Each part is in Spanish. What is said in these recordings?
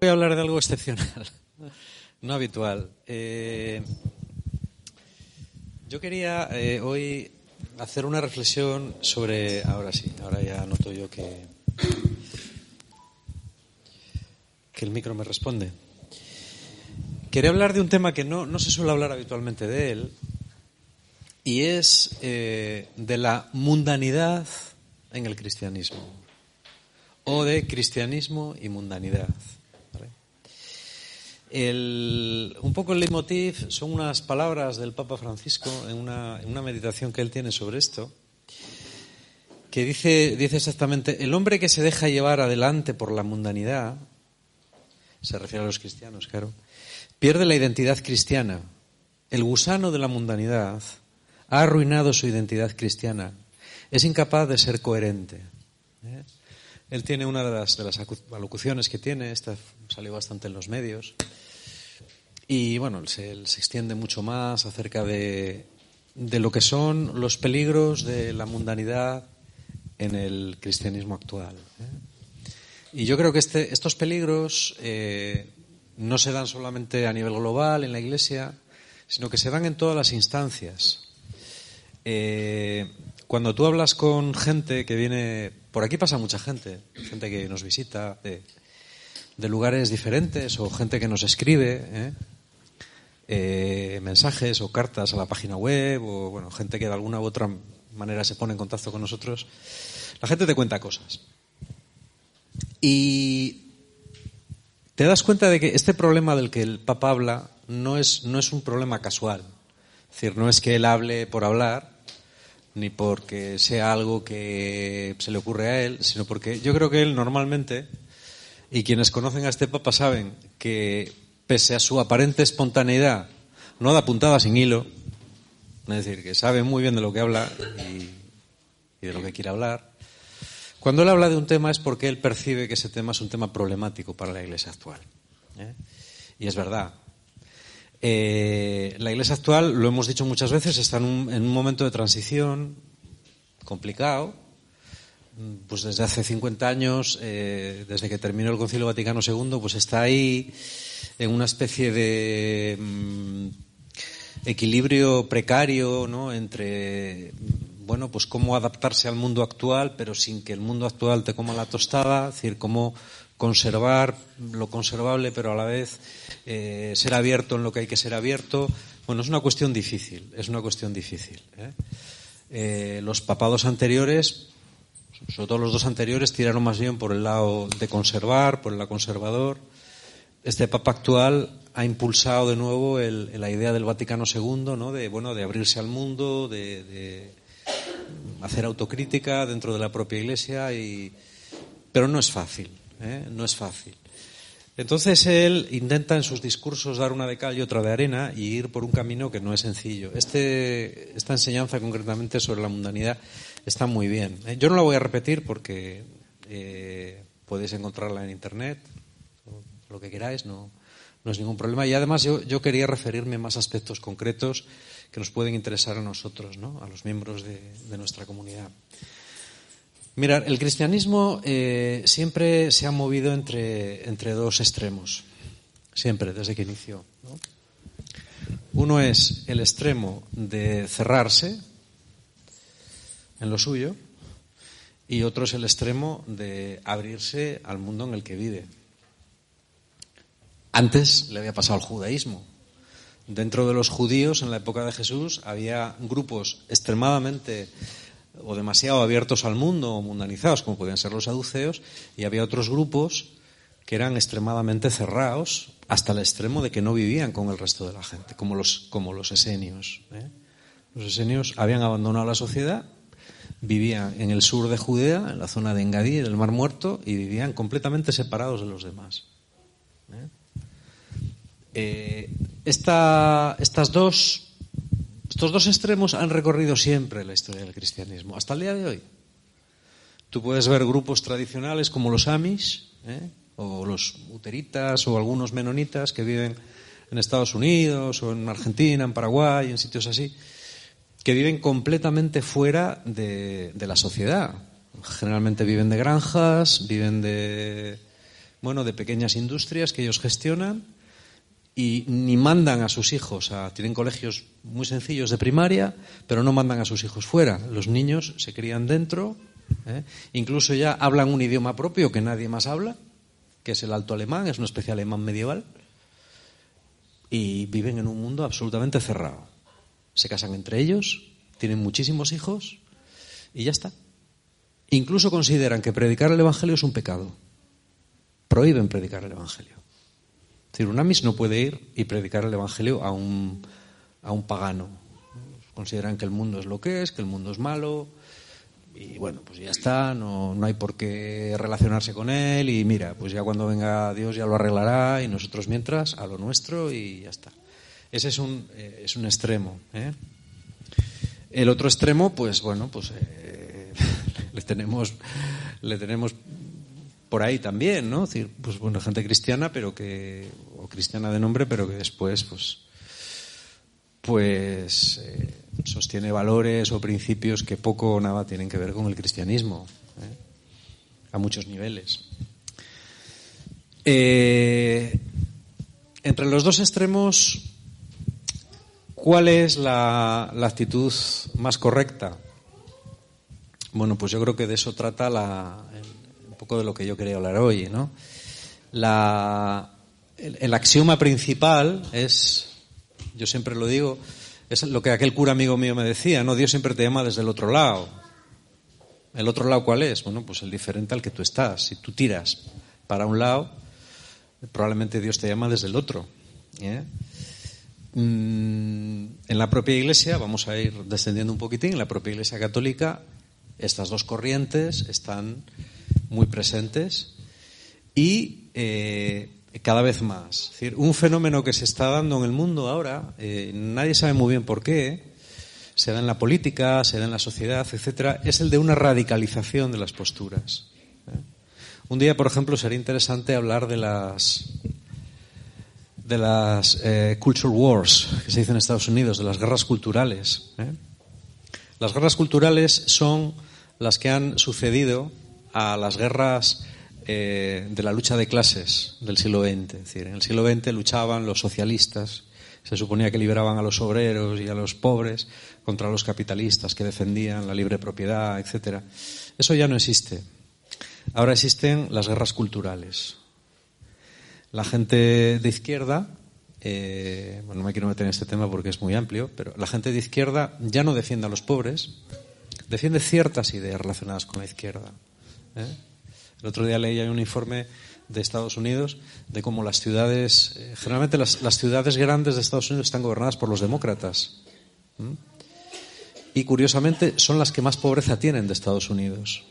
Voy a hablar de algo excepcional, no habitual. Eh, yo quería eh, hoy hacer una reflexión sobre. Ahora sí, ahora ya noto yo que. que el micro me responde. Quería hablar de un tema que no, no se suele hablar habitualmente de él, y es eh, de la mundanidad en el cristianismo, o de cristianismo y mundanidad un poco el leitmotiv son unas palabras del Papa Francisco en una, meditación que él tiene sobre esto, que dice, dice exactamente, el hombre que se deja llevar adelante por la mundanidad, se refiere a los cristianos, claro, pierde la identidad cristiana. El gusano de la mundanidad ha arruinado su identidad cristiana. Es incapaz de ser coherente. ¿eh? Él tiene una de las, de las alocuciones que tiene, esta salió bastante en los medios, y bueno, se, extiende mucho más acerca de, de, lo que son los peligros de la mundanidad en el cristianismo actual. ¿eh? Y yo creo que este, estos peligros eh, no se dan solamente a nivel global en la Iglesia, sino que se dan en todas las instancias. Eh, cuando tú hablas con gente que viene, por aquí pasa mucha gente, gente que nos visita de, lugares diferentes o gente que nos escribe, ¿eh? Eh, mensajes o cartas a la página web o bueno, gente que de alguna u otra manera se pone en contacto con nosotros, la gente te cuenta cosas. Y te das cuenta de que este problema del que el Papa habla no es, no es un problema casual. Es decir, no es que él hable por hablar, ni porque sea algo que se le ocurre a él, sino porque yo creo que él normalmente, y quienes conocen a este Papa saben que pese a su aparente espontaneidad, no da puntada sin hilo, es decir, que sabe muy bien de lo que habla y, de lo que quiere hablar. Cuando él habla de un tema es porque él percibe que ese tema es un tema problemático para la Iglesia actual. ¿eh? Y es verdad. Eh, la Iglesia actual, lo hemos dicho muchas veces, está en un, momento de transición complicado. Pues desde hace 50 años, eh, desde que terminó el Concilio Vaticano II, pues está ahí en una especie de mm, equilibrio precario ¿no? entre bueno pues cómo adaptarse al mundo actual pero sin que el mundo actual te coma la tostada es decir cómo conservar lo conservable pero a la vez eh, ser abierto en lo que hay que ser abierto bueno es una cuestión difícil es una cuestión difícil ¿eh? Eh, los papados anteriores sobre todo los dos anteriores tiraron más bien por el lado de conservar por el lado conservador este Papa actual ha impulsado de nuevo la idea del Vaticano II, ¿no? de, bueno, de abrirse al mundo, de, hacer autocrítica dentro de la propia Iglesia, y... pero no es fácil, ¿eh? no es fácil. Entonces él intenta en sus discursos dar una de cal y otra de arena y ir por un camino que no es sencillo. Este, esta enseñanza concretamente sobre la mundanidad está muy bien. ¿eh? Yo no la voy a repetir porque eh, podéis encontrarla en Internet, lo que queráis, no, no es ningún problema. Y además yo, yo, quería referirme a más aspectos concretos que nos pueden interesar a nosotros, ¿no? a los miembros de, nuestra comunidad. Mirad, el cristianismo eh, siempre se ha movido entre, entre dos extremos, siempre, desde que inició. Uno es el extremo de cerrarse en lo suyo y otro es el extremo de abrirse al mundo en el que vive. Antes le había pasado al judaísmo. Dentro de los judíos, en la época de Jesús, había grupos extremadamente o demasiado abiertos al mundo o mundanizados, como podían ser los saduceos, y había otros grupos que eran extremadamente cerrados hasta el extremo de que no vivían con el resto de la gente, como los, como los esenios. ¿eh? Los esenios habían abandonado la sociedad, vivían en el sur de Judea, en la zona de Engadí, del Mar Muerto, y vivían completamente separados de los demás. ¿eh? Eh, esta, estas dos, estos dos extremos han recorrido siempre la historia del cristianismo, hasta el día de hoy. Tú puedes ver grupos tradicionales como los Amish, ¿eh? o los uteritas, o algunos menonitas que viven en Estados Unidos, o en Argentina, en Paraguay, en sitios así, que viven completamente fuera de, de la sociedad. Generalmente viven de granjas, viven de, bueno, de pequeñas industrias que ellos gestionan y ni mandan a sus hijos a tienen colegios muy sencillos de primaria pero no mandan a sus hijos fuera. Los niños se crían dentro ¿eh? incluso ya hablan un idioma propio que nadie más habla que es el alto alemán es una especie alemán medieval y viven en un mundo absolutamente cerrado. Se casan entre ellos tienen muchísimos hijos y ya está. Incluso consideran que predicar el evangelio es un pecado. Prohíben predicar el evangelio decir, un amis no puede ir y predicar el Evangelio a un, a un pagano. Consideran que el mundo es lo que es, que el mundo es malo, y bueno, pues ya está, no, no hay por qué relacionarse con él, y mira, pues ya cuando venga Dios ya lo arreglará, y nosotros mientras, a lo nuestro, y ya está. Ese es un, eh, es un extremo. ¿eh? El otro extremo, pues bueno, pues eh, le tenemos le tenemos por ahí también, ¿no? Es decir, pues bueno, gente cristiana, pero que o cristiana de nombre, pero que después, pues, pues eh, sostiene valores o principios que poco o nada tienen que ver con el cristianismo, ¿eh? a muchos niveles. Eh, entre los dos extremos, ¿cuál es la, la actitud más correcta? Bueno, pues yo creo que de eso trata la, poco de lo que yo quería hablar hoy, ¿no? El, axioma principal es, yo siempre lo digo, es lo que aquel cura amigo mío me decía, ¿no? Dios siempre te llama desde el otro lado. ¿El otro lado cuál es? Bueno, pues el diferente al que tú estás. Si tú tiras para un lado, probablemente Dios te llama desde el otro. ¿eh? Mm, en la propia iglesia, vamos a ir descendiendo un poquitín, en la propia iglesia católica, estas dos corrientes están muy presentes y eh, cada vez más. Decir, un fenómeno que se está dando en el mundo ahora, eh, nadie sabe muy bien por qué, se da en la política, se da en la sociedad, etcétera, es el de una radicalización de las posturas. ¿eh? Un día, por ejemplo, sería interesante hablar de las de las culture wars que se dicen en Estados Unidos, de las guerras culturales. Las guerras culturales son las que han sucedido a las guerras eh, de la lucha de clases del siglo XX. Es decir, en el siglo XX luchaban los socialistas, se suponía que liberaban a los obreros y a los pobres contra los capitalistas que defendían la libre propiedad, etc. Eso ya no existe. Ahora existen las guerras culturales. La gente de izquierda, eh, bueno, no me quiero meter en este tema porque es muy amplio, pero la gente de izquierda ya no defiende a los pobres, defiende ciertas ideas relacionadas con la izquierda. ¿Eh? El otro día leí un informe de Estados Unidos de cómo las ciudades, eh, generalmente las, las, ciudades grandes de Estados Unidos están gobernadas por los demócratas. Y curiosamente son las que más pobreza tienen de Estados Unidos.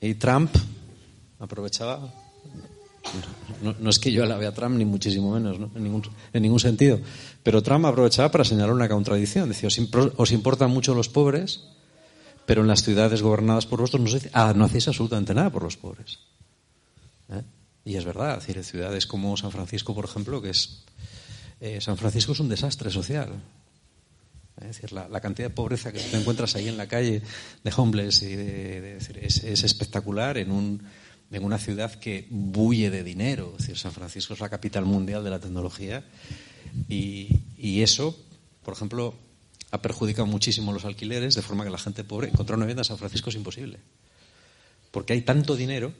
Y Trump aprovechaba. No, no es que yo alabe a Trump, ni muchísimo menos, ¿no? en, ningún, en ningún sentido. Pero Trump aprovechaba para señalar una contradicción. Decía, os importan mucho los pobres, pero en las ciudades gobernadas por vosotros ah, no hacéis absolutamente nada por los pobres. ¿Eh? Y es verdad, es decir, ciudades como San Francisco, por ejemplo, que es. Eh, San Francisco es un desastre social. Es decir, la, cantidad de pobreza que te encuentras ahí en la calle de homeless y de, es, es, espectacular en, un, en una ciudad que bulle de dinero. San Francisco es la capital mundial de la tecnología y eso, por ejemplo, ha perjudicado muchísimo los alquileres, de forma que la gente pobre encontrar una vivienda en San Francisco es imposible. Porque hay tanto dinero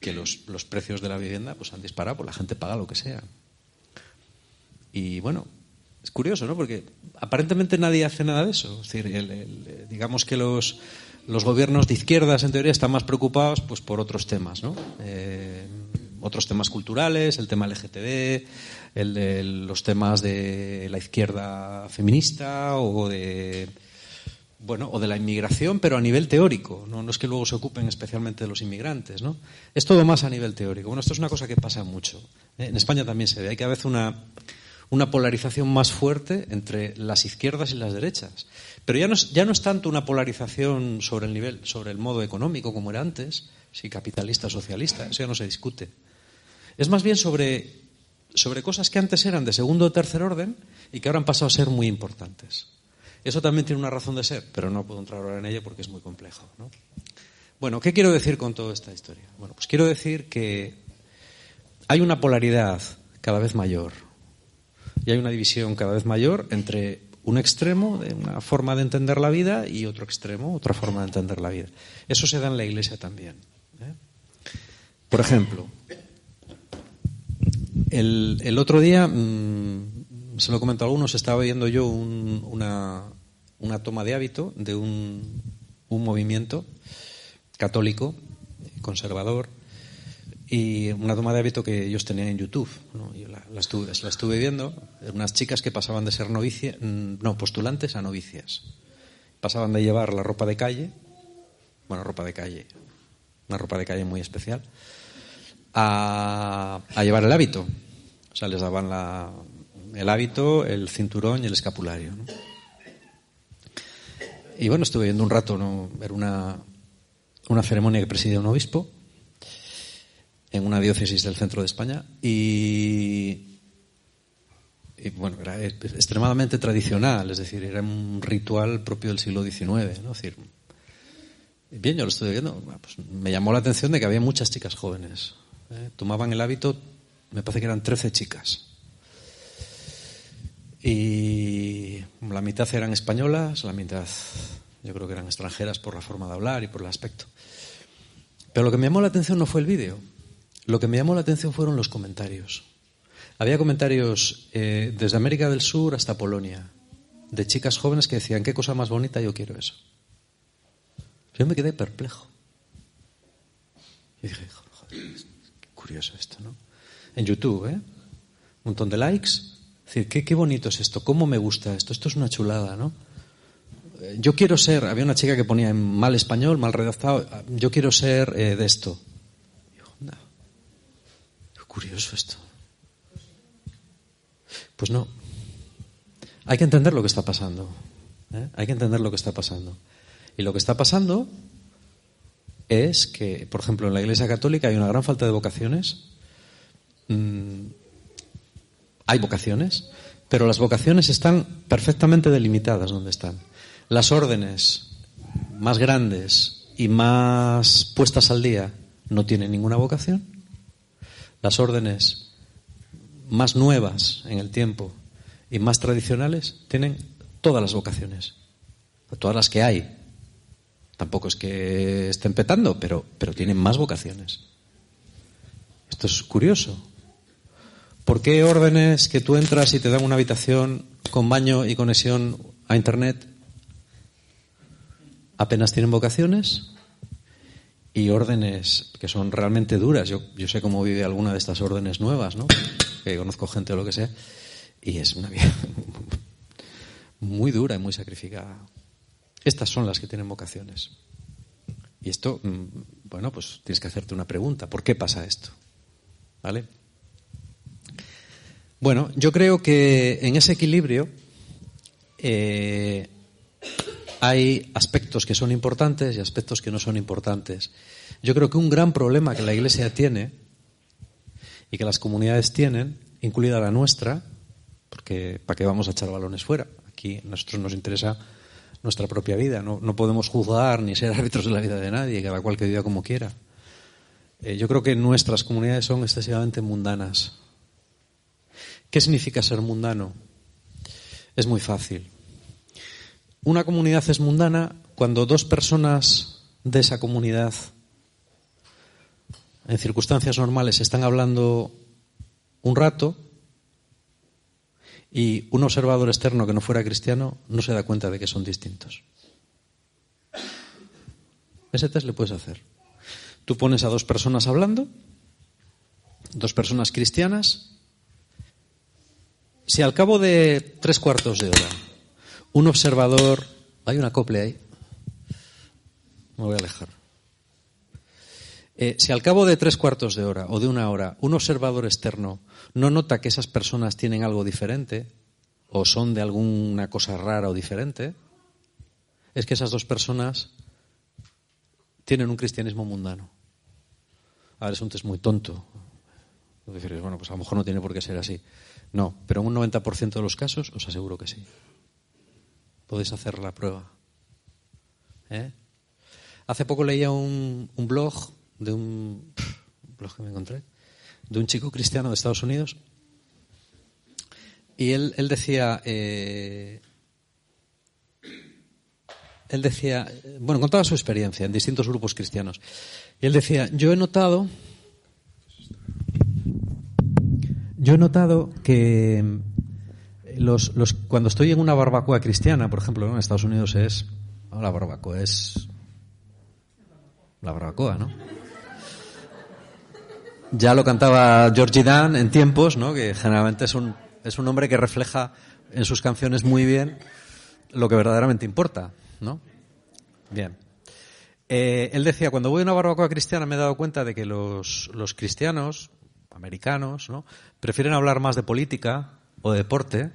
que los, los precios de la vivienda pues, han disparado, pues la gente paga lo que sea. Y bueno, es curioso, ¿no? Porque aparentemente nadie hace nada de eso. Es decir, el- el- digamos que los, los gobiernos de izquierdas, en teoría, están más preocupados pues, por otros temas, ¿no? Eh, otros temas culturales, el tema LGTB, el de los temas de la izquierda feminista o de bueno, o de la inmigración, pero a nivel teórico. No, es que luego se ocupen especialmente de los inmigrantes, ¿no? Es todo más a nivel teórico. Bueno, esto es una cosa que pasa mucho. ¿eh? En España también se ve. Hay cada vez una, una polarización más fuerte entre las izquierdas y las derechas. Pero ya no, es, ya no es tanto una polarización sobre el nivel, sobre el modo económico como era antes, si capitalista o socialista, eso ya no se discute. Es más bien sobre, sobre cosas que antes eran de segundo o tercer orden y que ahora han pasado a ser muy importantes. Eso también tiene una razón de ser, pero no puedo entrar ahora en ella porque es muy complejo. ¿no? Bueno, ¿qué quiero decir con toda esta historia? Bueno, pues quiero decir que hay una polaridad cada vez mayor y hay una división cada vez mayor entre un extremo de una forma de entender la vida y otro extremo, otra forma de entender la vida. Eso se da en la Iglesia también. ¿eh? Por ejemplo, el, otro día, mmm, se lo comento a algunos, estaba viendo yo un, una, una, toma de hábito de un, un, movimiento católico, conservador, y una toma de hábito que ellos tenían en YouTube. ¿no? Yo la, estuve, la, estuve, viendo, unas chicas que pasaban de ser novicias, no, postulantes a novicias. Pasaban de llevar la ropa de calle, bueno, ropa de calle, una ropa de calle muy especial, a, a llevar el hábito. O sea, les daban la, el hábito, el cinturón y el escapulario. Y bueno, estuve viendo un rato, ¿no? Era una, una ceremonia que presidía un obispo en una diócesis del centro de España y, y, bueno, era extremadamente tradicional, es decir, era un ritual propio del siglo XIX, ¿no? Es decir, bien, yo lo estuve viendo, pues me llamó la atención de que había muchas chicas jóvenes. ¿Eh? Tomaban el hábito, me parece que eran 13 chicas. Y la mitad eran españolas, la mitad yo creo que eran extranjeras por la forma de hablar y por el aspecto. Pero lo que me llamó la atención no fue el vídeo, lo que me llamó la atención fueron los comentarios. Había comentarios eh, desde América del Sur hasta Polonia, de chicas jóvenes que decían, qué cosa más bonita, yo quiero eso. Yo me quedé perplejo. Y dije, joder, curioso esto, ¿no? En YouTube, ¿eh? Un montón de likes. Es decir, qué, qué bonito es esto, cómo me gusta esto, esto es una chulada, ¿no? Yo quiero ser, había una chica que ponía en mal español, mal redactado, yo quiero ser eh, de esto. No. Qué curioso esto. Pues no. Hay que entender lo que está pasando. ¿eh? Hay que entender lo que está pasando. Y lo que está pasando es que, por ejemplo, en la Iglesia Católica hay una gran falta de vocaciones. Mm, hay vocaciones, pero las vocaciones están perfectamente delimitadas donde están. Las órdenes más grandes y más puestas al día no tienen ninguna vocación. Las órdenes más nuevas en el tiempo y más tradicionales tienen todas las vocaciones, todas las que hay. Tampoco es que estén petando, pero, pero tienen más vocaciones. Esto es curioso. ¿Por qué órdenes que tú entras y te dan una habitación con baño y conexión a Internet apenas tienen vocaciones? Y órdenes que son realmente duras. Yo, yo sé cómo vive alguna de estas órdenes nuevas, ¿no? Que conozco gente o lo que sea. Y es una vida muy dura y muy sacrificada. Estas son las que tienen vocaciones. Y esto, bueno, pues tienes que hacerte una pregunta. ¿Por qué pasa esto? ¿Vale? Bueno, yo creo que en ese equilibrio eh, hay aspectos que son importantes y aspectos que no son importantes. Yo creo que un gran problema que la Iglesia tiene y que las comunidades tienen, incluida la nuestra, porque ¿para qué vamos a echar balones fuera? Aquí a nosotros nos interesa nuestra propia vida, no, no podemos juzgar ni ser árbitros de la vida de nadie, cada cual que viva como quiera. Eh, yo creo que nuestras comunidades son excesivamente mundanas. ¿Qué significa ser mundano? Es muy fácil. una comunidad es mundana cuando dos personas de esa comunidad en circunstancias normales están hablando un rato y un observador externo que no fuera cristiano no se da cuenta de que son distintos. Ese test le puedes hacer. Tú pones a dos personas hablando, dos personas cristianas, si al cabo de tres cuartos de hora un observador, hay una acople ahí, me voy a alejar. Eh, si al cabo de tres cuartos de hora o de una hora un observador externo no nota que esas personas tienen algo diferente o son de alguna cosa rara o diferente, es que esas dos personas tienen un cristianismo mundano. Ahora es un test muy tonto. Bueno, pues a lo mejor no tiene por qué ser así. No, pero en un 90% de los casos os aseguro que sí. Podéis hacer la prueba. ¿Eh? Hace poco leía un, blog de un, blog que me encontré de un chico cristiano de Estados Unidos y él, él decía eh, él decía bueno contaba su experiencia en distintos grupos cristianos y él decía yo he notado yo he notado que los, los, cuando estoy en una barbacoa cristiana, por ejemplo, en Estados Unidos es. la barbacoa es. La barbacoa, ¿no? Ya lo cantaba Georgie Dan en tiempos, ¿no? Que generalmente es un, es un hombre que refleja en sus canciones muy bien lo que verdaderamente importa, ¿no? Bien. Eh, él decía, cuando voy a una barbacoa cristiana me he dado cuenta de que los, los cristianos, americanos, ¿no? prefieren hablar más de política o de deporte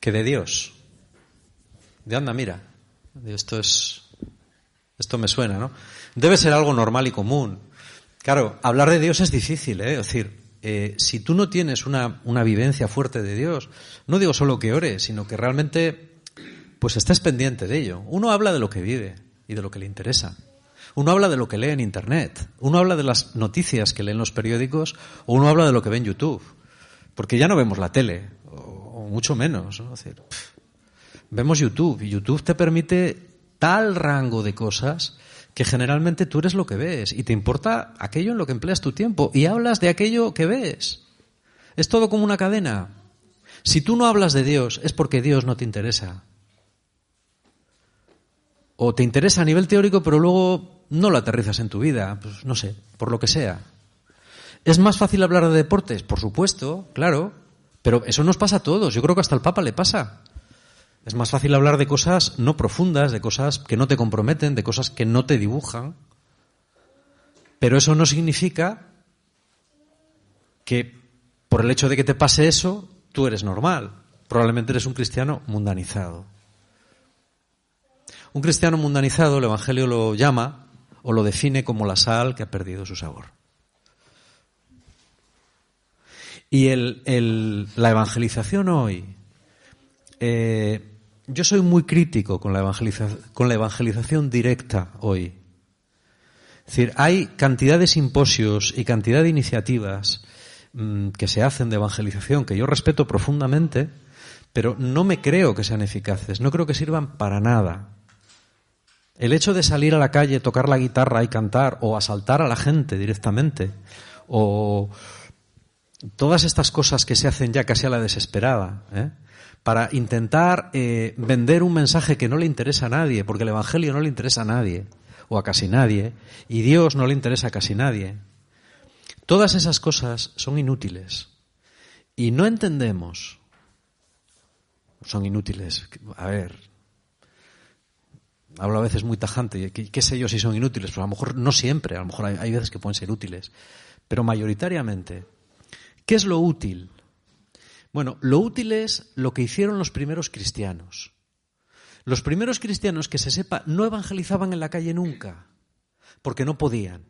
que de Dios. De anda, mira, esto es, esto me suena, ¿no? Debe ser algo normal y común. Claro, hablar de Dios es difícil, ¿eh? Es decir, eh, si tú no tienes una, una vivencia fuerte de Dios, no digo solo que ores, sino que realmente, pues estés pendiente de ello. Uno habla de lo que vive y de lo que le interesa. Uno habla de lo que lee en Internet, uno habla de las noticias que lee en los periódicos o uno habla de lo que ve en YouTube. Porque ya no vemos la tele, o, mucho menos. vemos YouTube y YouTube te permite tal rango de cosas que generalmente tú eres lo que ves y te importa aquello en lo que empleas tu tiempo y hablas de aquello que ves. Es todo como una cadena. Si tú no hablas de Dios es porque Dios no te interesa. O te interesa a nivel teórico pero luego no lo aterrizas en tu vida, pues no sé, por lo que sea. ¿Es más fácil hablar de deportes? Por supuesto, claro, pero eso nos pasa a todos, yo creo que hasta al Papa le pasa. Es más fácil hablar de cosas no profundas, de cosas que no te comprometen, de cosas que no te dibujan, pero eso no significa que por el hecho de que te pase eso, tú eres normal. Probablemente eres un cristiano mundanizado. Un cristiano mundanizado, el Evangelio lo llama o lo define como la sal que ha perdido su sabor. Y la evangelización hoy, eh, yo soy muy crítico con la, con la evangelización directa hoy. Es decir, hay cantidad de simposios y cantidad de iniciativas mm, que se hacen de evangelización que yo respeto profundamente, pero no me creo que sean eficaces, no creo que sirvan para nada. El hecho de salir a la calle, tocar la guitarra y cantar, o asaltar a la gente directamente, o todas estas cosas que se hacen ya casi a la desesperada, ¿eh? Para intentar eh, vender un mensaje que no le interesa a nadie, porque el Evangelio no le interesa a nadie, o a casi nadie, y Dios no le interesa a casi nadie. Todas esas cosas son inútiles. Y no entendemos. Son inútiles. A ver, hablo a veces muy tajante, ¿qué, qué sé yo si son inútiles? Pues a lo mejor no siempre, a lo mejor hay, veces que pueden ser útiles, pero mayoritariamente. ¿Qué es lo útil? Bueno, lo útil es lo que hicieron los primeros cristianos. Los primeros cristianos, que se sepa, no evangelizaban en la calle nunca, porque no podían.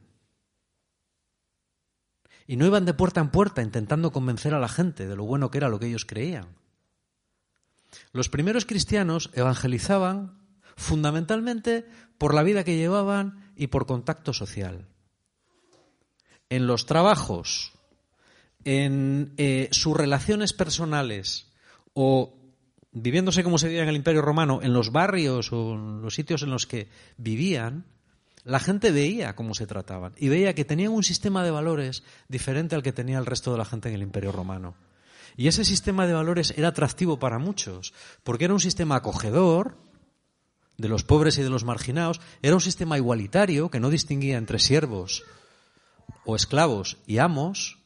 Y no iban de puerta en puerta intentando convencer a la gente de lo bueno que era lo que ellos creían. Los primeros cristianos evangelizaban fundamentalmente por la vida que llevaban y por contacto social. En los trabajos, en eh, sus relaciones personales o viviéndose como se vivía en el Imperio Romano, en los barrios o en los sitios en los que vivían, la gente veía cómo se trataban y veía que tenían un sistema de valores diferente al que tenía el resto de la gente en el Imperio Romano. Y ese sistema de valores era atractivo para muchos, porque era un sistema acogedor de los pobres y de los marginados, era un sistema igualitario que no distinguía entre siervos o esclavos y amos,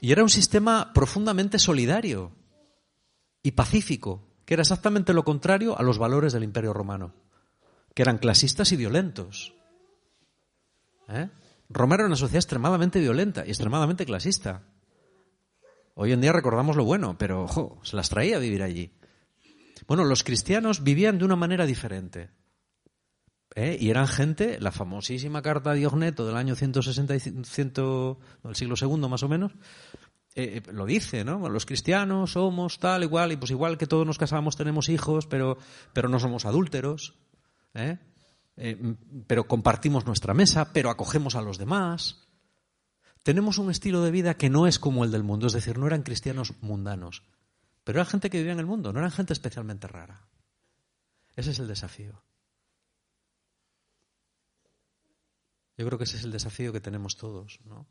y era un sistema profundamente solidario y pacífico, que era exactamente lo contrario a los valores del Imperio Romano, que eran clasistas y violentos. ¿Eh? Roma era una sociedad extremadamente violenta y extremadamente clasista. Hoy en día recordamos lo bueno, pero ojo, se las traía a vivir allí. Bueno, los cristianos vivían de una manera diferente. ¿Eh? Y eran gente, la famosísima carta de Diogneto del año 160 y 100, del siglo segundo más o menos, eh, lo dice, ¿no? Los cristianos somos tal, igual, y pues igual que todos nos casamos tenemos hijos, pero, pero no somos adúlteros, ¿eh? pero compartimos nuestra mesa, pero acogemos a los demás. Tenemos un estilo de vida que no es como el del mundo, es decir, no eran cristianos mundanos, pero era gente que vivía en el mundo, no eran gente especialmente rara. Ese es el desafío. Yo creo que ese es el desafío que tenemos todos, ¿no?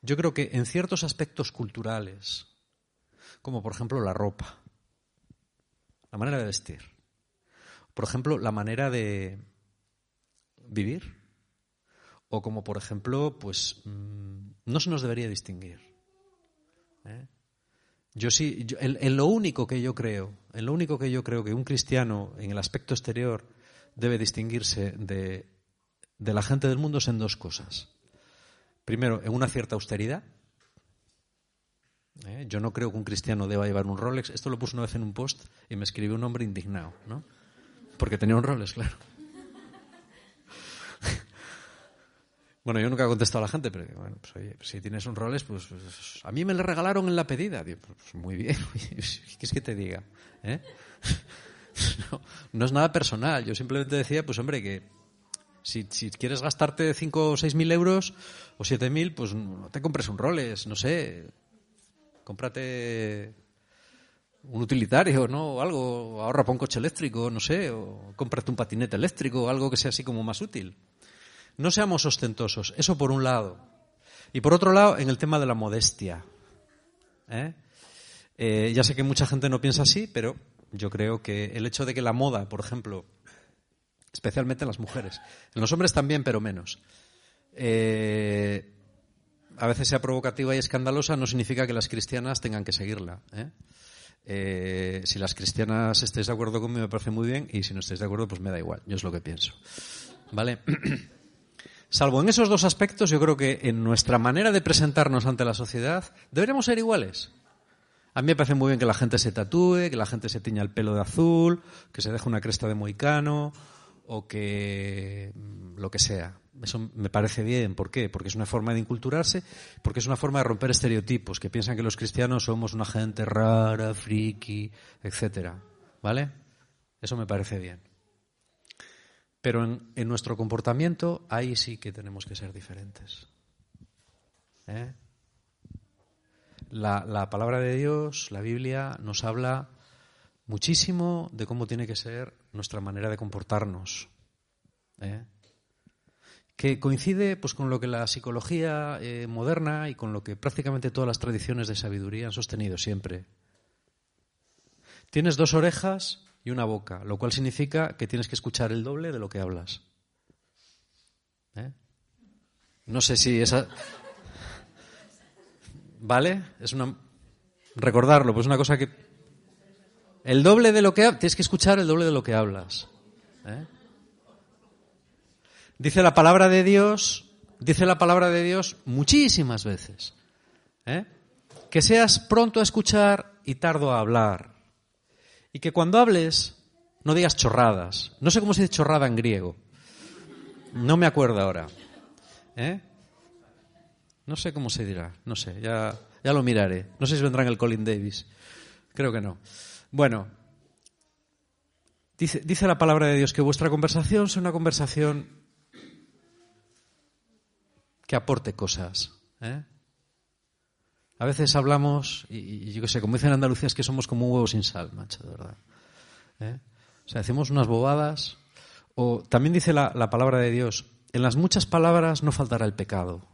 Yo creo que en ciertos aspectos culturales, como por ejemplo la ropa, la manera de vestir, por ejemplo la manera de vivir, o como por ejemplo, pues mm, no se nos debería distinguir. ¿eh? Yo sí, en, lo único que yo creo, en lo único que yo creo que un cristiano en el aspecto exterior debe distinguirse de, de la gente del mundo es en dos cosas. Primero, en una cierta austeridad. ¿eh? Yo no creo que un cristiano deba llevar un Rolex. Esto lo puse una vez en un post y me escribió un hombre indignado, ¿no? Porque tenía un Rolex, claro. Bueno, yo nunca he contestado a la gente, pero bueno, pues, oye, si tienes un Rolex, pues, pues, a mí me le regalaron en la pedida. Digo, pues muy bien, ¿qué es que te diga? ¿Eh? No, es nada personal, yo simplemente decía, pues hombre, que si, quieres gastarte 5 o 6 mil euros o 7 mil, pues no te compres un Rolex, no sé, cómprate un utilitario, ¿no? O algo, ahorra para un coche eléctrico, no sé, o cómprate un patinete eléctrico, algo que sea así como más útil. No seamos ostentosos, eso por un lado. Y por otro lado, en el tema de la modestia. ¿eh? Eh, ya sé que mucha gente no piensa así, pero yo creo que el hecho de que la moda, por ejemplo, especialmente en las mujeres, en los hombres también, pero menos, eh, a veces sea provocativa y escandalosa, no significa que las cristianas tengan que seguirla. si las cristianas estáis de acuerdo conmigo, me parece muy bien, y si no estáis de acuerdo, pues me da igual. Yo es lo que pienso. ¿Vale? Salvo en esos dos aspectos, yo creo que en nuestra manera de presentarnos ante la sociedad deberíamos ser iguales. A mí me parece muy bien que la gente se tatúe, que la gente se tiña el pelo de azul, que se deje una cresta de moicano o que mm, lo que sea. Eso me parece bien. ¿Por qué? Porque es una forma de inculturarse, porque es una forma de romper estereotipos, que piensan que los cristianos somos una gente rara, friki, etcétera. ¿Vale? Eso me parece bien. Pero en, nuestro comportamiento ahí sí que tenemos que ser diferentes. ¿Eh? La, palabra de Dios, la Biblia, nos habla muchísimo de cómo tiene que ser nuestra manera de comportarnos. ¿eh? Que coincide pues, con lo que la psicología eh, moderna y con lo que prácticamente todas las tradiciones de sabiduría han sostenido siempre. Tienes dos orejas y una boca, lo cual significa que tienes que escuchar el doble de lo que hablas. ¿Eh? No sé si esa. ¿Vale? Es una. Recordarlo, pues una cosa que. El doble de lo que. Tienes que escuchar el doble de lo que hablas. ¿Eh? Dice la palabra de Dios. Dice la palabra de Dios muchísimas veces. ¿eh? Que seas pronto a escuchar y tardo a hablar. Y que cuando hables no digas chorradas. No sé cómo se dice chorrada en griego. No me acuerdo ahora. ¿Eh? No sé cómo se dirá. No sé, ya, ya lo miraré. No sé si vendrá en el Colin Davis. Creo que no. Bueno, dice, la palabra de Dios que vuestra conversación sea una conversación que aporte cosas. ¿eh? A veces hablamos, y, yo qué sé, como dicen en Andalucía, es que somos como un huevo sin sal, macho, de verdad. ¿Eh? O sea, decimos unas bobadas. O también dice la, la palabra de Dios, en las muchas palabras no faltará el pecado.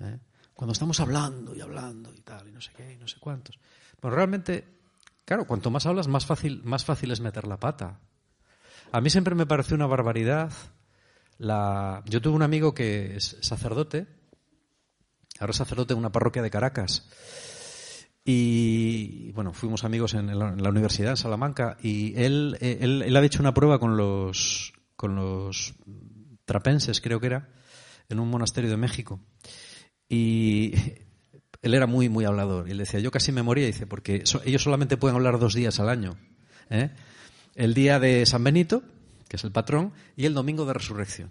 ¿Eh? Cuando estamos hablando y hablando y tal, y no sé qué, y no sé cuántos. Bueno, realmente, claro, cuanto más hablas, más fácil, más fácil es meter la pata. A mí siempre me pareció una barbaridad. La... Yo tuve un amigo que es sacerdote, ahora es sacerdote de una parroquia de Caracas. Y bueno, fuimos amigos en la, universidad, en Salamanca, y él, eh, él, él había hecho una prueba con los, con los trapenses, creo que era, en un monasterio de México. Y él era muy, muy hablador. Y él decía, yo casi me moría, dice, porque ellos solamente pueden hablar dos días al año. ¿eh? El día de San Benito, que es el patrón, y el domingo de resurrección.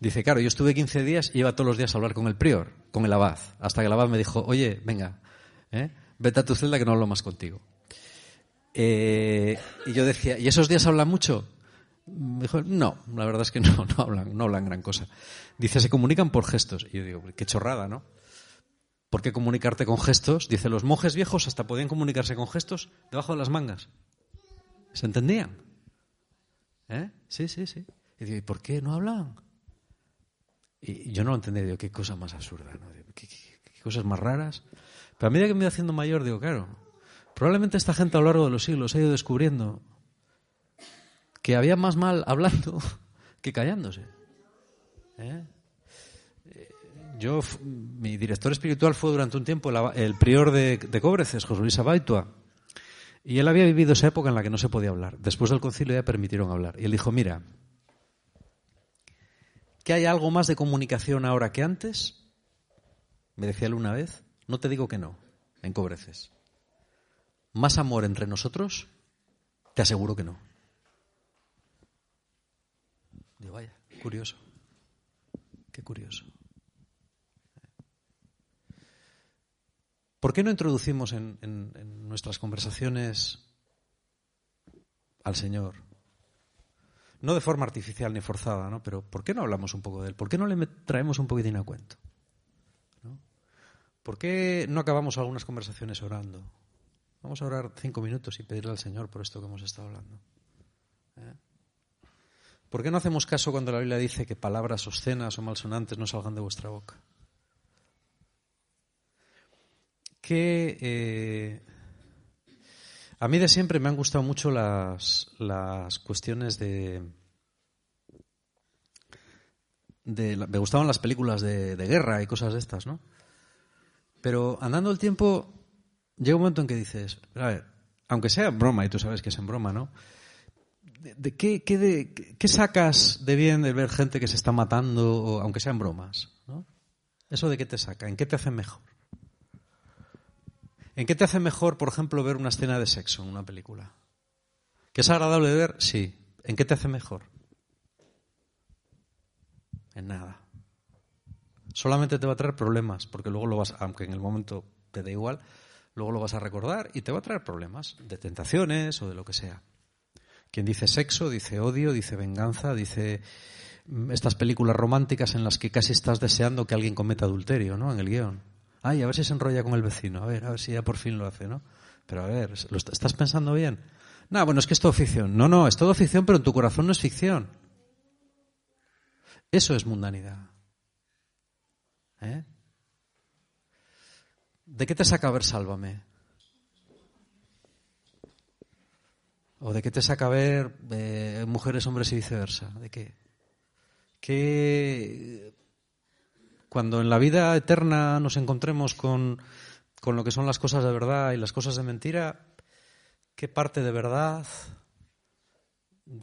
Dice, claro, yo estuve 15 días y iba todos los días a hablar con el prior, con el abad, hasta que el abad me dijo, oye, venga, ¿eh? vete a tu celda que no hablo más contigo. Eh, y yo decía, ¿y esos días hablan mucho? Me dijo, no, la verdad es que no, no hablan, no hablan gran cosa. Dice, se comunican por gestos. Y yo digo, qué chorrada, ¿no? ¿Por qué comunicarte con gestos? Dice, los monjes viejos hasta podían comunicarse con gestos debajo de las mangas. ¿Se entendían? ¿Eh? Sí, sí, sí. Y digo, ¿y por qué no hablan? Y yo no lo entendía, digo, qué cosa más absurda, ¿no? ¿Qué, qué- cosas más raras. Pero a medida que me iba haciendo mayor, digo, claro, probablemente esta gente a lo largo de los siglos ha ido descubriendo que había más mal hablando que callándose. Eh, Yo, mi director espiritual fue durante un tiempo el, prior de, de Cóbreces, José Luis Abaitua. Y él había vivido esa época en la que no se podía hablar. Después del concilio ya permitieron hablar. Y él dijo, mira, que hay algo más de comunicación ahora que antes. Me decía él una vez, no te digo que no, en Cobreces. Más amor entre nosotros, te aseguro que no. Digo, vaya, curioso. Qué curioso. ¿Por qué no introducimos en, nuestras conversaciones al Señor? No de forma artificial ni forzada, ¿no? Pero ¿por qué no hablamos un poco de Él? ¿Por qué no le traemos un poquitín a cuento? ¿No? ¿Por qué no acabamos algunas conversaciones orando? Vamos a orar cinco minutos y pedirle al Señor por esto que hemos estado hablando. ¿Eh? ¿Por qué no hacemos caso cuando la Biblia dice que palabras obscenas o malsonantes no salgan de vuestra boca? Que eh, a mí de siempre me han gustado mucho las, las cuestiones de, me gustaban las películas de, de guerra y cosas de estas, ¿no? Pero andando el tiempo llega un momento en que dices, a ver, aunque sea broma, y tú sabes que es en broma, ¿no? ¿De, qué, qué de- qué- sacas de bien de ver gente que se está matando, aunque sean bromas? ¿no? ¿Eso de qué te saca? ¿En qué te hace mejor? ¿En qué te hace mejor, por ejemplo, ver una escena de sexo en una película? ¿Que es agradable de ver? Sí. ¿En qué te hace mejor? En nada. Solamente te va a traer problemas, porque luego lo vas, aunque en el momento te da igual, luego lo vas a recordar y te va a traer problemas de tentaciones o de lo que sea. Quien dice sexo, dice odio, dice venganza, dice mm, estas películas románticas en las que casi estás deseando que alguien cometa adulterio, ¿no? En el guion. Ay, a ver si se enrolla con el vecino, a ver, a ver si ya por fin lo hace, ¿no? Pero a ver, ¿lo est- estás pensando bien? No, bueno, es que es todo ficción. No, no, es todo ficción, pero en tu corazón no es ficción. Eso es mundanidad. ¿Eh? ¿De qué te saca ver Sálvame? ¿O de qué te saca ver eh, mujeres, hombres y viceversa? ¿De qué? ¿Qué cuando en la vida eterna nos encontremos con, con lo que son las cosas de verdad y las cosas de mentira, ¿qué parte de verdad,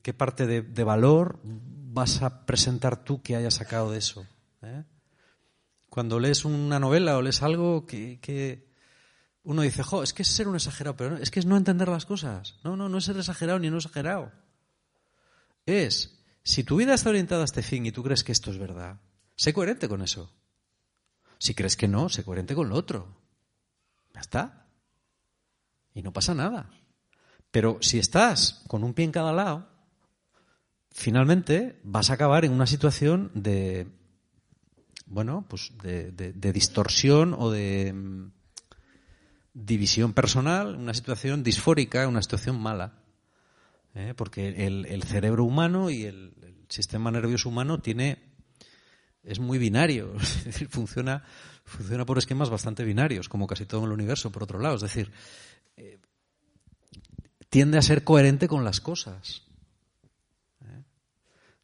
qué parte de, valor vas a presentar tú que hayas sacado de eso? ¿eh? Cuando lees una novela o lees algo que, que uno dice, jo, es que es ser un exagerado, pero es que es no entender las cosas. No, no, no es ser exagerado ni no exagerado. Es, si tu vida está orientada a este fin y tú crees que esto es verdad, sé coherente con eso. Si crees que no, sé coherente con lo otro. Ya está. Y no pasa nada. Pero si estás con un pie en cada lado, finalmente vas a acabar en una situación de bueno, pues de, de- distorsión o de mm, división personal, una situación disfórica, una situación mala. ¿eh? Porque el, el cerebro humano y el, el sistema nervioso humano tiene es muy binario, es decir, funciona, funciona por esquemas bastante binarios, como casi todo en el universo, por otro lado. Es decir, eh, tiende a ser coherente con las cosas. ¿eh?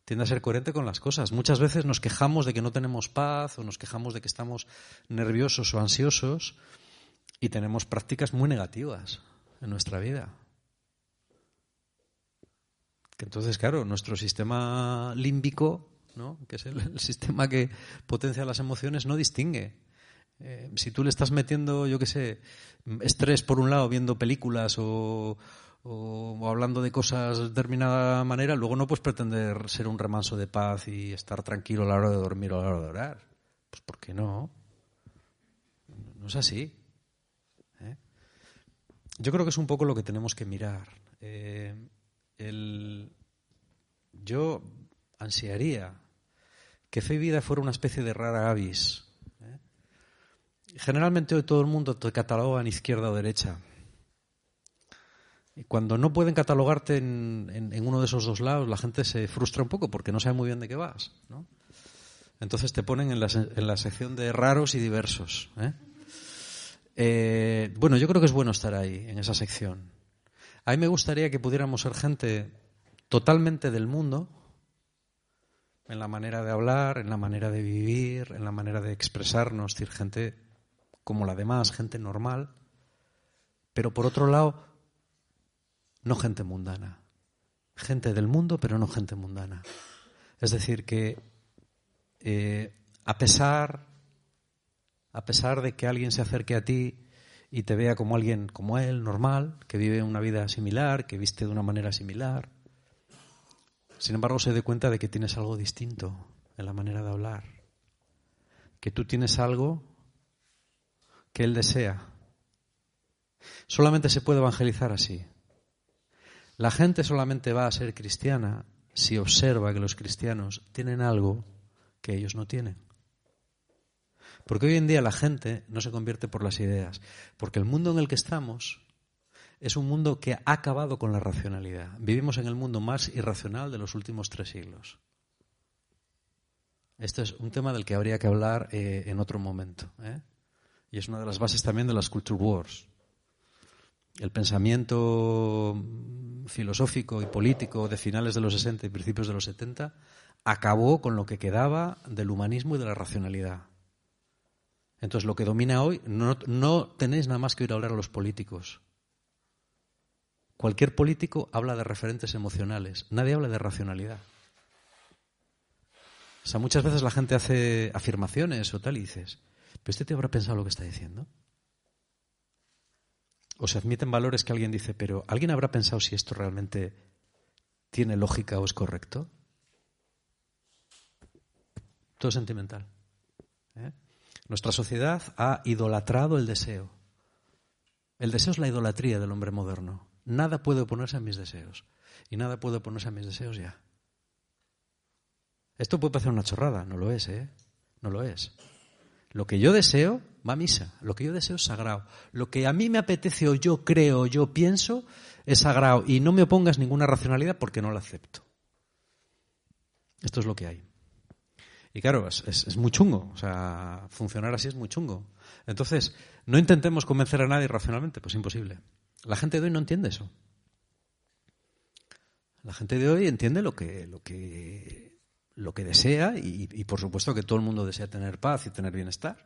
Tiende a ser coherente con las cosas. Muchas veces nos quejamos de que no tenemos paz o nos quejamos de que estamos nerviosos o ansiosos y tenemos prácticas muy negativas en nuestra vida. Entonces, claro, nuestro sistema límbico, ¿no? que es el, sistema que potencia las emociones, no distingue. Eh, si tú le estás metiendo, yo qué sé, estrés por un lado viendo películas o, o- o hablando de cosas de determinada manera, luego no puedes pretender ser un remanso de paz y estar tranquilo a la hora de dormir o a la hora de orar. Pues ¿por qué no? No es así. ¿eh? Yo creo que es un poco lo que tenemos que mirar. Eh, el- yo ansiaría que fe vida fuera una especie de rara avis. ¿eh? Generalmente hoy todo el mundo te cataloga en izquierda o derecha. Y cuando no pueden catalogarte en, uno de esos dos lados, la gente se frustra un poco porque no sabe muy bien de qué vas. ¿no? Entonces te ponen en la, se- en la sección de raros y diversos. ¿eh? Eh, bueno, yo creo que es bueno estar ahí, en esa sección. A mí me gustaría que pudiéramos ser gente totalmente del mundo, en la manera de hablar, en la manera de vivir, en la manera de expresarnos, es decir, gente como la demás, gente normal, pero por otro lado, no gente mundana. Gente del mundo, pero no gente mundana. Es decir, que eh, a pesar a pesar de que alguien se acerque a ti y te vea como alguien como él, normal, que vive una vida similar, que viste de una manera similar, sin embargo se dé cuenta de que tienes algo distinto en la manera de hablar, que tú tienes algo que él desea. Solamente se puede evangelizar así. La gente solamente va a ser cristiana si observa que los cristianos tienen algo que ellos no tienen. Porque hoy en día la gente no se convierte por las ideas, porque el mundo en el que estamos es un mundo que ha acabado con la racionalidad. Vivimos en el mundo más irracional de los últimos tres siglos. Esto es un tema del que habría que hablar eh, en otro momento. ¿eh? Y es una de las bases también de las culture wars. El pensamiento mm, filosófico y político de finales de los 60 y principios de los 70 acabó con lo que quedaba del humanismo y de la racionalidad. Entonces, lo que domina hoy, no, no tenéis nada más que a hablar a los políticos. Cualquier político habla de referentes emocionales, nadie habla de racionalidad. O sea, muchas veces la gente hace afirmaciones o tal y dices, ¿pero este te habrá pensado lo que está diciendo? O se admiten valores que alguien dice, pero ¿alguien habrá pensado si esto realmente tiene lógica o es correcto? Todo sentimental. ¿eh? Nuestra sociedad ha idolatrado el deseo. El deseo es la idolatría del hombre moderno. Nada puede oponerse a mis deseos. Y nada puede oponerse a mis deseos ya. Esto puede parecer una chorrada, no lo es, ¿eh? No lo es. Lo que yo deseo va a misa. Lo que yo deseo es sagrado. Lo que a mí me apetece o yo creo o yo pienso es sagrado. Y no me opongas ninguna racionalidad porque no la acepto. Esto es lo que hay. Y claro, es, es, es, muy chungo. O sea, funcionar así es muy chungo. Entonces, no intentemos convencer a nadie racionalmente, pues imposible. La gente de hoy no entiende eso. La gente de hoy entiende lo que, lo que, lo que desea y, por supuesto que todo el mundo desea tener paz y tener bienestar.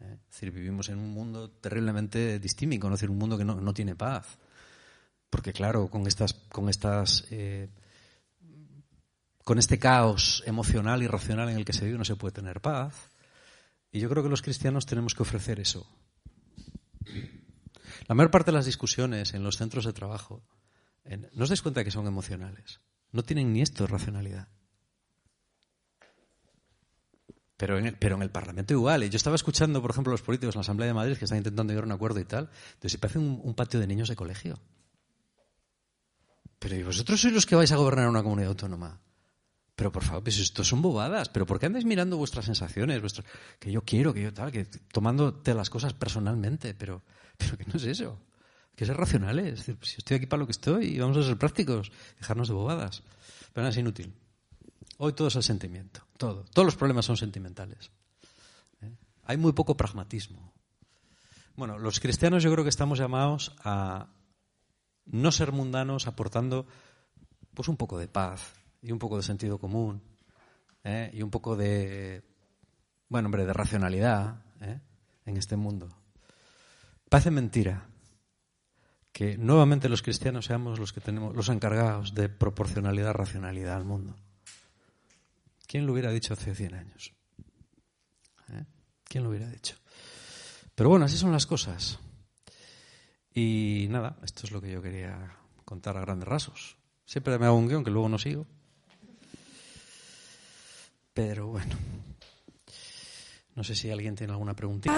¿eh? Es decir, vivimos en un mundo terriblemente distímico, ¿no? es decir, un mundo que no, no tiene paz. Porque claro, con estas, con estas eh, con este caos emocional y racional en el que se vive no se puede tener paz. Y yo creo que los cristianos tenemos que ofrecer eso. La mayor parte de las discusiones en los centros de trabajo, no os dais cuenta que son emocionales. No tienen ni esto de racionalidad. Pero en, el, Parlamento igual. Yo estaba escuchando, por ejemplo, los políticos en la Asamblea de Madrid que están intentando llegar a un acuerdo y tal. Entonces, si parece un, un patio de niños de colegio. Pero ¿y vosotros sois los que vais a gobernar una comunidad autónoma? Pero por favor, pues esto son bobadas. ¿Pero por qué andáis mirando vuestras sensaciones? Vuestras... Que yo quiero, que yo tal, que tomándote las cosas personalmente. Pero, pero que no es eso. Que ser racionales. Si estoy aquí para lo que estoy, vamos a ser prácticos. Dejarnos de bobadas. Pero no es inútil. Hoy todo es el sentimiento. Todo. Todos los problemas son sentimentales. ¿Eh? Hay muy poco pragmatismo. Bueno, los cristianos yo creo que estamos llamados a no ser mundanos aportando pues un poco de paz y un poco de sentido común ¿eh? y un poco de bueno hombre de racionalidad ¿eh? en este mundo parece mentira que nuevamente los cristianos seamos los que tenemos los encargados de proporcionalidad racionalidad al mundo quién lo hubiera dicho hace 100 años ¿Eh? quién lo hubiera dicho pero bueno así son las cosas y nada, esto es lo que yo quería contar a grandes rasgos. Siempre me hago un guion que luego no sigo. Pero bueno. No sé si alguien tiene alguna preguntita.